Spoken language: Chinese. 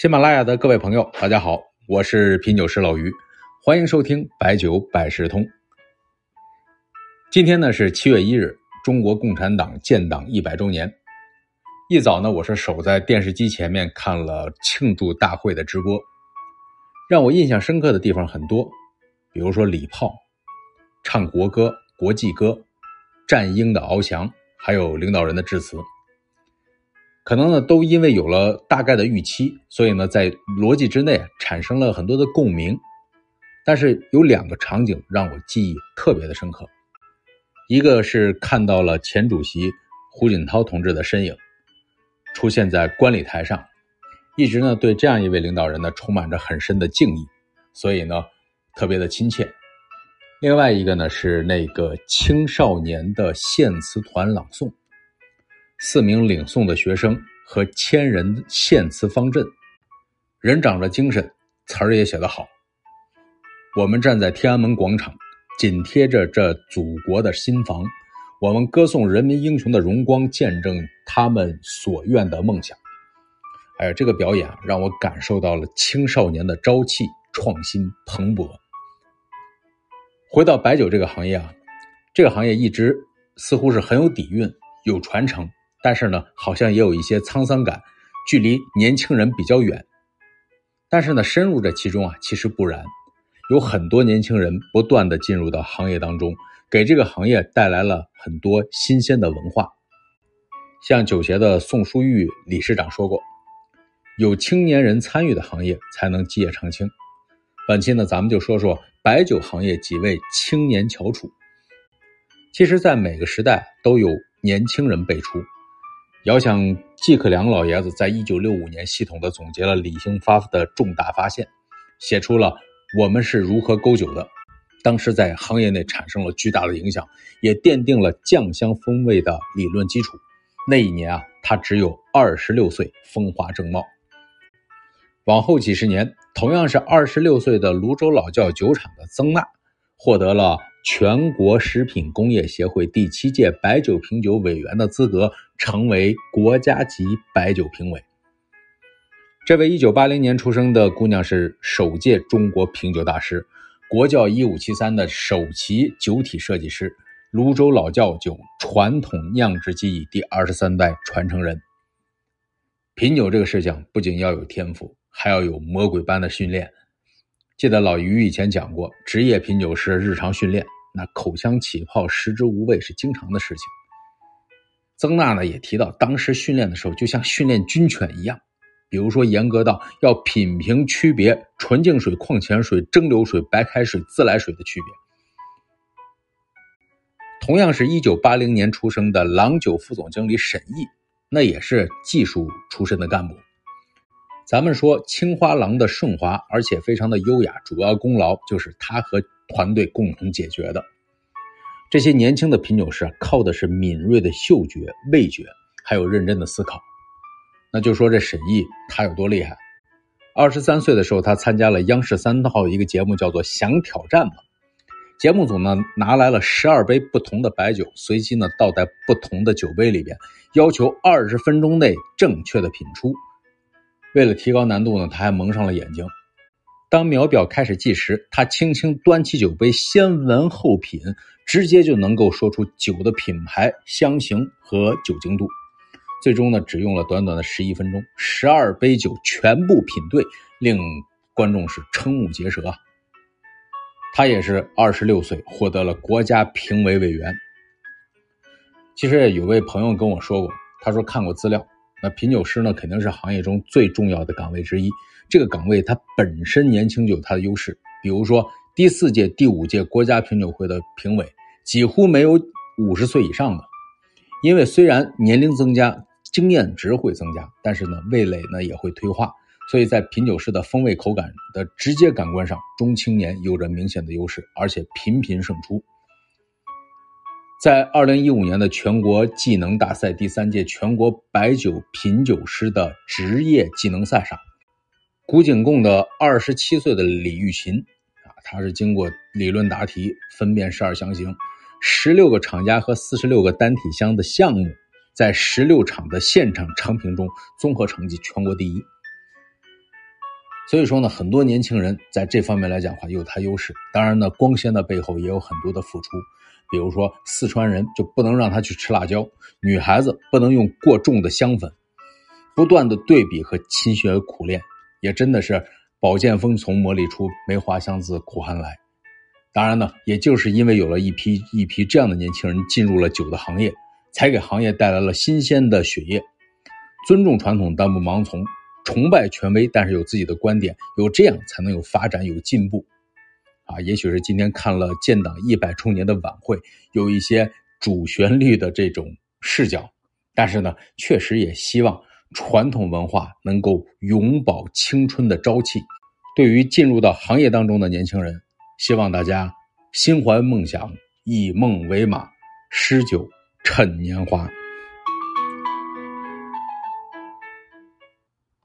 喜马拉雅的各位朋友，大家好，我是品酒师老于，欢迎收听白酒百事通。今天呢是七月一日，中国共产党建党一百周年。一早呢，我是守在电视机前面看了庆祝大会的直播，让我印象深刻的地方很多，比如说礼炮、唱国歌、国际歌、战鹰的翱翔，还有领导人的致辞。可能呢，都因为有了大概的预期，所以呢，在逻辑之内产生了很多的共鸣。但是有两个场景让我记忆特别的深刻，一个是看到了前主席胡锦涛同志的身影出现在观礼台上，一直呢对这样一位领导人呢充满着很深的敬意，所以呢特别的亲切。另外一个呢是那个青少年的献词团朗诵。四名领诵的学生和千人献词方阵，人长着精神，词儿也写得好。我们站在天安门广场，紧贴着这祖国的心房，我们歌颂人民英雄的荣光，见证他们所愿的梦想。哎呀，这个表演让我感受到了青少年的朝气、创新、蓬勃。回到白酒这个行业啊，这个行业一直似乎是很有底蕴、有传承。但是呢，好像也有一些沧桑感，距离年轻人比较远。但是呢，深入这其中啊，其实不然，有很多年轻人不断的进入到行业当中，给这个行业带来了很多新鲜的文化。像酒协的宋书玉理事长说过：“有青年人参与的行业，才能基业长青。”本期呢，咱们就说说白酒行业几位青年翘楚。其实，在每个时代都有年轻人辈出。遥想季克良老爷子在一九六五年系统的总结了李兴发的重大发现，写出了我们是如何勾酒的，当时在行业内产生了巨大的影响，也奠定了酱香风味的理论基础。那一年啊，他只有二十六岁，风华正茂。往后几十年，同样是二十六岁的泸州老窖酒厂的曾娜，获得了。全国食品工业协会第七届白酒评酒委员的资格，成为国家级白酒评委。这位一九八零年出生的姑娘是首届中国品酒大师，国窖一五七三的首席酒体设计师，泸州老窖酒传统酿制技艺第二十三代传承人。品酒这个事情，不仅要有天赋，还要有魔鬼般的训练。记得老于以前讲过，职业品酒师日常训练，那口腔起泡、食之无味是经常的事情。曾娜呢也提到，当时训练的时候就像训练军犬一样，比如说严格到要品评区别纯净水、矿泉水、蒸馏水、白开水、自来水的区别。同样是一九八零年出生的郎酒副总经理沈毅，那也是技术出身的干部。咱们说青花郎的顺滑，而且非常的优雅，主要功劳就是他和团队共同解决的。这些年轻的品酒师靠的是敏锐的嗅觉、味觉，还有认真的思考。那就说这沈毅他有多厉害？二十三岁的时候，他参加了央视三套一个节目，叫做《想挑战吗》。节目组呢拿来了十二杯不同的白酒，随机呢倒在不同的酒杯里边，要求二十分钟内正确的品出。为了提高难度呢，他还蒙上了眼睛。当秒表开始计时，他轻轻端起酒杯，先闻后品，直接就能够说出酒的品牌、香型和酒精度。最终呢，只用了短短的十一分钟，十二杯酒全部品对，令观众是瞠目结舌啊。他也是二十六岁获得了国家评委委员。其实有位朋友跟我说过，他说看过资料。那品酒师呢，肯定是行业中最重要的岗位之一。这个岗位它本身年轻就有它的优势。比如说第四届、第五届国家品酒会的评委，几乎没有五十岁以上的。因为虽然年龄增加，经验值会增加，但是呢，味蕾呢也会退化。所以在品酒师的风味口感的直接感官上，中青年有着明显的优势，而且频频胜出。在二零一五年的全国技能大赛第三届全国白酒品酒师的职业技能赛上，古井贡的二十七岁的李玉琴啊，他是经过理论答题、分辨十二香型、十六个厂家和四十六个单体香的项目，在十六场的现场尝评中，综合成绩全国第一。所以说呢，很多年轻人在这方面来讲的话有他优势。当然呢，光鲜的背后也有很多的付出。比如说，四川人就不能让他去吃辣椒，女孩子不能用过重的香粉，不断的对比和勤学苦练，也真的是宝剑锋从磨砺出，梅花香自苦寒来。当然呢，也就是因为有了一批一批这样的年轻人进入了酒的行业，才给行业带来了新鲜的血液。尊重传统，但不盲从；崇拜权威，但是有自己的观点。有这样，才能有发展，有进步。啊，也许是今天看了建党一百周年的晚会，有一些主旋律的这种视角，但是呢，确实也希望传统文化能够永葆青春的朝气。对于进入到行业当中的年轻人，希望大家心怀梦想，以梦为马，诗酒趁年华。